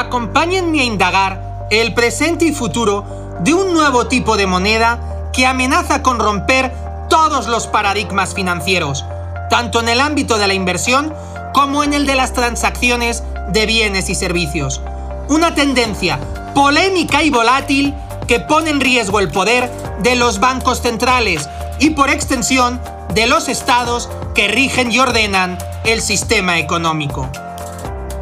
acompáñenme a indagar el presente y futuro de un nuevo tipo de moneda que amenaza con romper todos los paradigmas financieros, tanto en el ámbito de la inversión como en el de las transacciones de bienes y servicios. Una tendencia polémica y volátil que pone en riesgo el poder de los bancos centrales y por extensión de los estados que rigen y ordenan el sistema económico.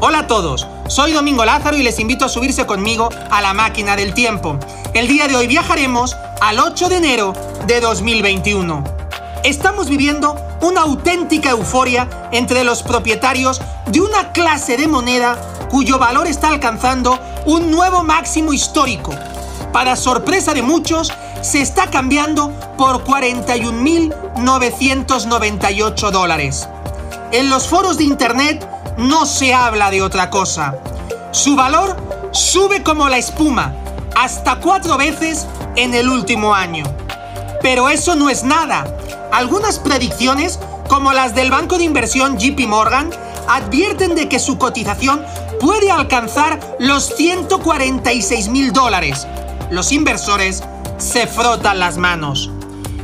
Hola a todos, soy Domingo Lázaro y les invito a subirse conmigo a la máquina del tiempo. El día de hoy viajaremos al 8 de enero de 2021. Estamos viviendo una auténtica euforia entre los propietarios de una clase de moneda cuyo valor está alcanzando un nuevo máximo histórico. Para sorpresa de muchos, se está cambiando por 41.998 dólares. En los foros de Internet no se habla de otra cosa. Su valor sube como la espuma, hasta cuatro veces en el último año. Pero eso no es nada. Algunas predicciones, como las del banco de inversión JP Morgan, advierten de que su cotización puede alcanzar los 146 mil dólares. Los inversores se frotan las manos.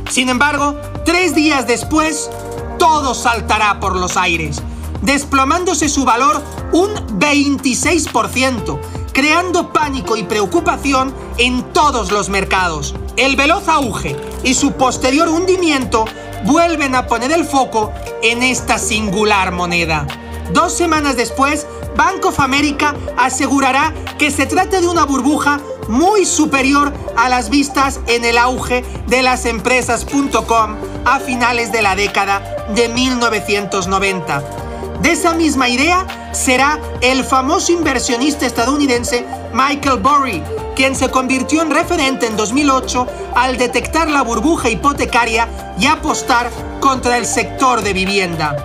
Sin embargo, tres días después, todo saltará por los aires, desplomándose su valor un 26%, creando pánico y preocupación en todos los mercados. El veloz auge y su posterior hundimiento vuelven a poner el foco en esta singular moneda. Dos semanas después, Bank of America asegurará que se trata de una burbuja muy superior a las vistas en el auge de las empresas.com a finales de la década de 1990. De esa misma idea será el famoso inversionista estadounidense Michael Burry, quien se convirtió en referente en 2008 al detectar la burbuja hipotecaria y apostar contra el sector de vivienda.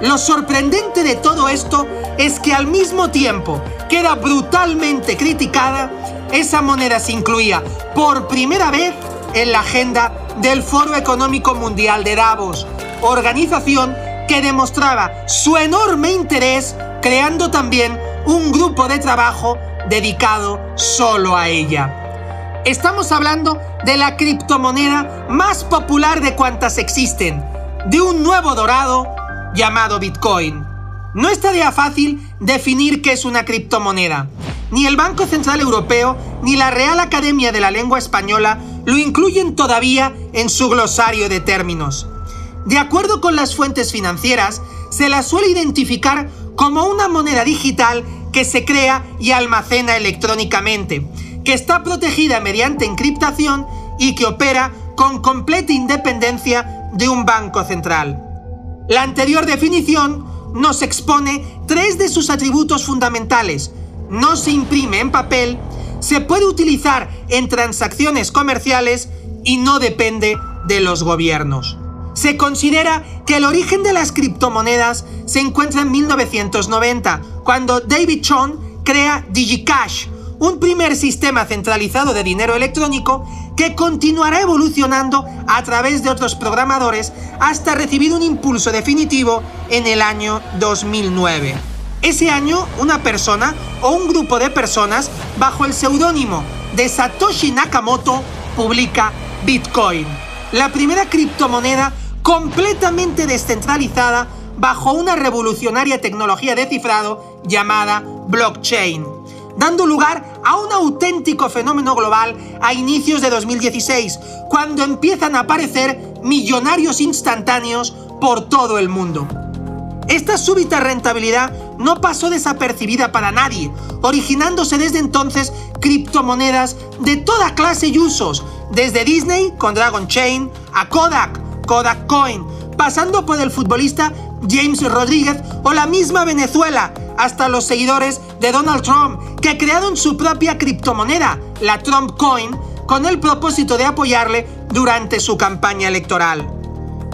Lo sorprendente de todo esto es que al mismo tiempo queda brutalmente criticada, esa moneda se incluía por primera vez en la agenda del Foro Económico Mundial de Davos, organización que demostraba su enorme interés creando también un grupo de trabajo dedicado solo a ella. Estamos hablando de la criptomoneda más popular de cuantas existen, de un nuevo dorado llamado Bitcoin. No es tarea fácil definir qué es una criptomoneda. Ni el Banco Central Europeo ni la Real Academia de la Lengua Española lo incluyen todavía en su glosario de términos. De acuerdo con las fuentes financieras, se la suele identificar como una moneda digital que se crea y almacena electrónicamente, que está protegida mediante encriptación y que opera con completa independencia de un banco central. La anterior definición nos expone tres de sus atributos fundamentales. No se imprime en papel, se puede utilizar en transacciones comerciales y no depende de los gobiernos. Se considera que el origen de las criptomonedas se encuentra en 1990, cuando David Chon crea DigiCash, un primer sistema centralizado de dinero electrónico que continuará evolucionando a través de otros programadores hasta recibir un impulso definitivo en el año 2009. Ese año, una persona o un grupo de personas bajo el seudónimo de Satoshi Nakamoto publica Bitcoin, la primera criptomoneda completamente descentralizada bajo una revolucionaria tecnología de cifrado llamada blockchain dando lugar a un auténtico fenómeno global a inicios de 2016, cuando empiezan a aparecer millonarios instantáneos por todo el mundo. Esta súbita rentabilidad no pasó desapercibida para nadie, originándose desde entonces criptomonedas de toda clase y usos, desde Disney con Dragon Chain a Kodak, Kodak Coin, pasando por el futbolista James Rodríguez o la misma Venezuela, hasta los seguidores de Donald Trump, que crearon su propia criptomoneda, la Trump Coin, con el propósito de apoyarle durante su campaña electoral.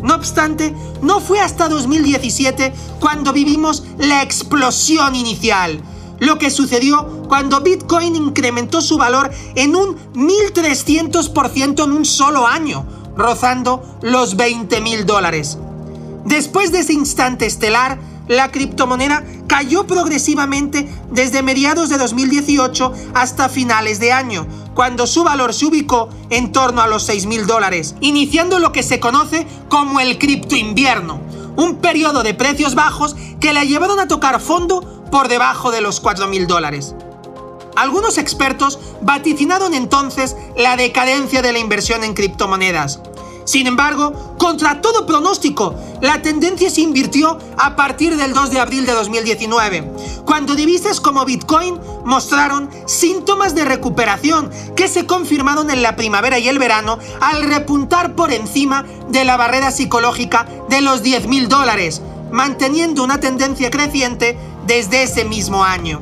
No obstante, no fue hasta 2017 cuando vivimos la explosión inicial, lo que sucedió cuando Bitcoin incrementó su valor en un 1300% en un solo año, rozando los 20 mil dólares. Después de ese instante estelar, la criptomoneda cayó progresivamente desde mediados de 2018 hasta finales de año, cuando su valor se ubicó en torno a los 6 mil dólares, iniciando lo que se conoce como el cripto invierno, un periodo de precios bajos que la llevaron a tocar fondo por debajo de los 4 mil dólares. Algunos expertos vaticinaron entonces la decadencia de la inversión en criptomonedas. Sin embargo, contra todo pronóstico, la tendencia se invirtió a partir del 2 de abril de 2019, cuando divisas como Bitcoin mostraron síntomas de recuperación que se confirmaron en la primavera y el verano al repuntar por encima de la barrera psicológica de los 10 mil dólares, manteniendo una tendencia creciente desde ese mismo año.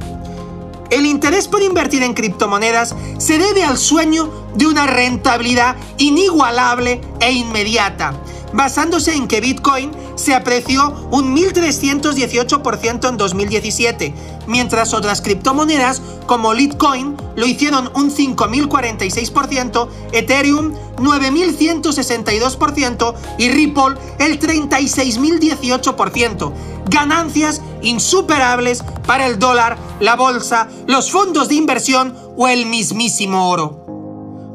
El interés por invertir en criptomonedas se debe al sueño de una rentabilidad inigualable e inmediata, basándose en que Bitcoin se apreció un 1.318% en 2017, mientras otras criptomonedas como Litecoin lo hicieron un 5.046%, Ethereum 9.162% y Ripple el 36.018%, ganancias insuperables para el dólar, la bolsa, los fondos de inversión o el mismísimo oro.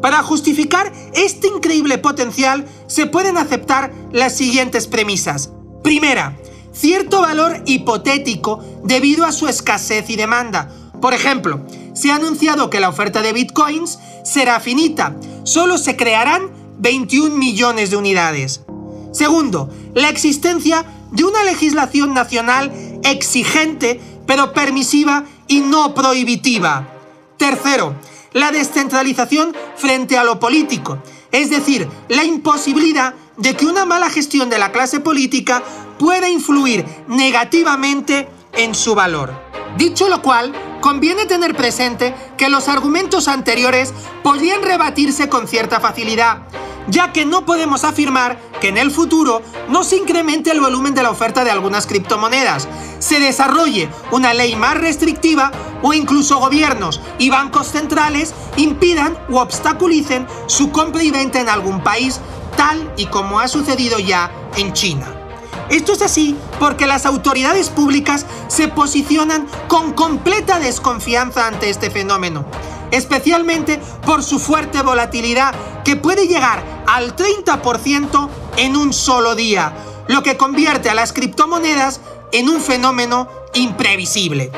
Para justificar este increíble potencial se pueden aceptar las siguientes premisas. Primera, cierto valor hipotético debido a su escasez y demanda. Por ejemplo, se ha anunciado que la oferta de bitcoins será finita, solo se crearán 21 millones de unidades. Segundo, la existencia de una legislación nacional exigente pero permisiva y no prohibitiva. Tercero, la descentralización frente a lo político, es decir, la imposibilidad de que una mala gestión de la clase política pueda influir negativamente en su valor. Dicho lo cual, conviene tener presente que los argumentos anteriores podrían rebatirse con cierta facilidad, ya que no podemos afirmar que en el futuro no se incremente el volumen de la oferta de algunas criptomonedas, se desarrolle una ley más restrictiva o incluso gobiernos y bancos centrales impidan u obstaculicen su compra y venta en algún país, tal y como ha sucedido ya en China. Esto es así porque las autoridades públicas se posicionan con completa desconfianza ante este fenómeno especialmente por su fuerte volatilidad que puede llegar al 30% en un solo día, lo que convierte a las criptomonedas en un fenómeno imprevisible.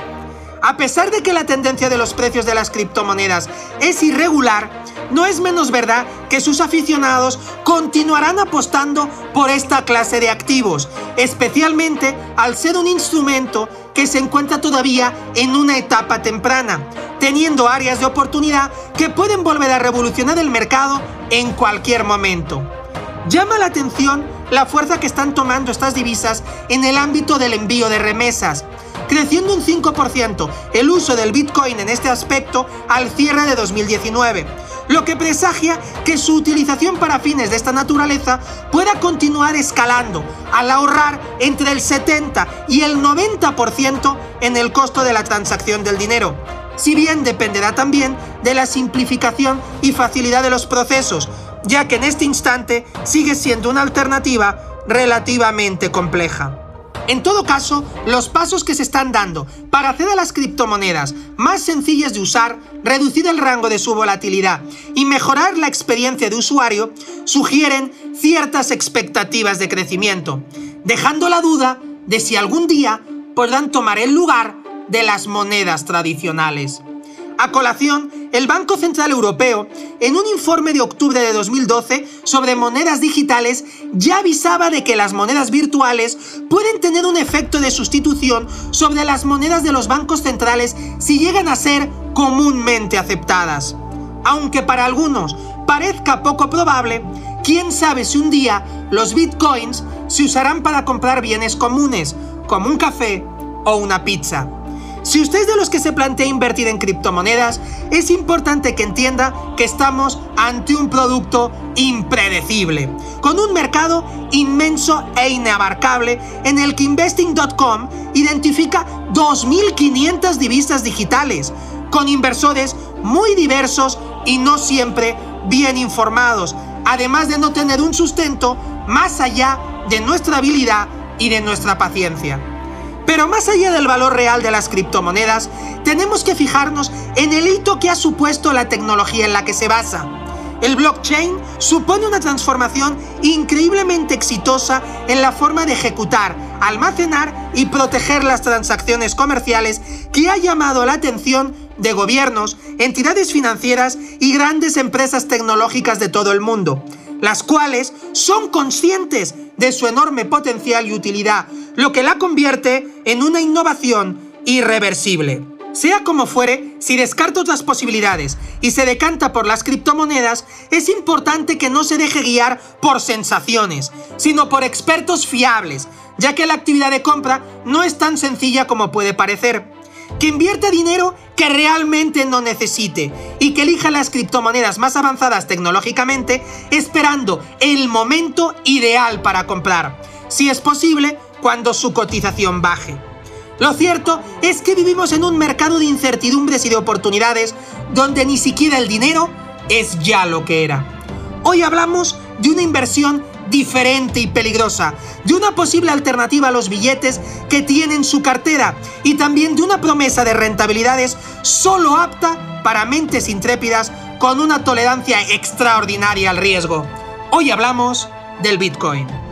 A pesar de que la tendencia de los precios de las criptomonedas es irregular, no es menos verdad que sus aficionados continuarán apostando por esta clase de activos, especialmente al ser un instrumento que se encuentra todavía en una etapa temprana, teniendo áreas de oportunidad que pueden volver a revolucionar el mercado en cualquier momento. Llama la atención la fuerza que están tomando estas divisas en el ámbito del envío de remesas, creciendo un 5% el uso del Bitcoin en este aspecto al cierre de 2019, lo que presagia que su utilización para fines de esta naturaleza pueda continuar escalando al ahorrar entre el 70 y el 90% en el costo de la transacción del dinero si bien dependerá también de la simplificación y facilidad de los procesos, ya que en este instante sigue siendo una alternativa relativamente compleja. En todo caso, los pasos que se están dando para hacer a las criptomonedas más sencillas de usar, reducir el rango de su volatilidad y mejorar la experiencia de usuario sugieren ciertas expectativas de crecimiento, dejando la duda de si algún día podrán tomar el lugar de las monedas tradicionales. A colación, el Banco Central Europeo, en un informe de octubre de 2012 sobre monedas digitales, ya avisaba de que las monedas virtuales pueden tener un efecto de sustitución sobre las monedas de los bancos centrales si llegan a ser comúnmente aceptadas. Aunque para algunos parezca poco probable, quién sabe si un día los bitcoins se usarán para comprar bienes comunes, como un café o una pizza. Si usted es de los que se plantea invertir en criptomonedas, es importante que entienda que estamos ante un producto impredecible, con un mercado inmenso e inabarcable en el que investing.com identifica 2.500 divisas digitales, con inversores muy diversos y no siempre bien informados, además de no tener un sustento más allá de nuestra habilidad y de nuestra paciencia. Pero más allá del valor real de las criptomonedas, tenemos que fijarnos en el hito que ha supuesto la tecnología en la que se basa. El blockchain supone una transformación increíblemente exitosa en la forma de ejecutar, almacenar y proteger las transacciones comerciales que ha llamado la atención de gobiernos, entidades financieras y grandes empresas tecnológicas de todo el mundo, las cuales son conscientes de su enorme potencial y utilidad, lo que la convierte en una innovación irreversible. Sea como fuere, si descarta otras posibilidades y se decanta por las criptomonedas, es importante que no se deje guiar por sensaciones, sino por expertos fiables, ya que la actividad de compra no es tan sencilla como puede parecer. Que invierta dinero que realmente no necesite y que elija las criptomonedas más avanzadas tecnológicamente esperando el momento ideal para comprar, si es posible, cuando su cotización baje. Lo cierto es que vivimos en un mercado de incertidumbres y de oportunidades donde ni siquiera el dinero es ya lo que era. Hoy hablamos de una inversión diferente y peligrosa, de una posible alternativa a los billetes que tiene en su cartera y también de una promesa de rentabilidades solo apta para mentes intrépidas con una tolerancia extraordinaria al riesgo. Hoy hablamos del Bitcoin.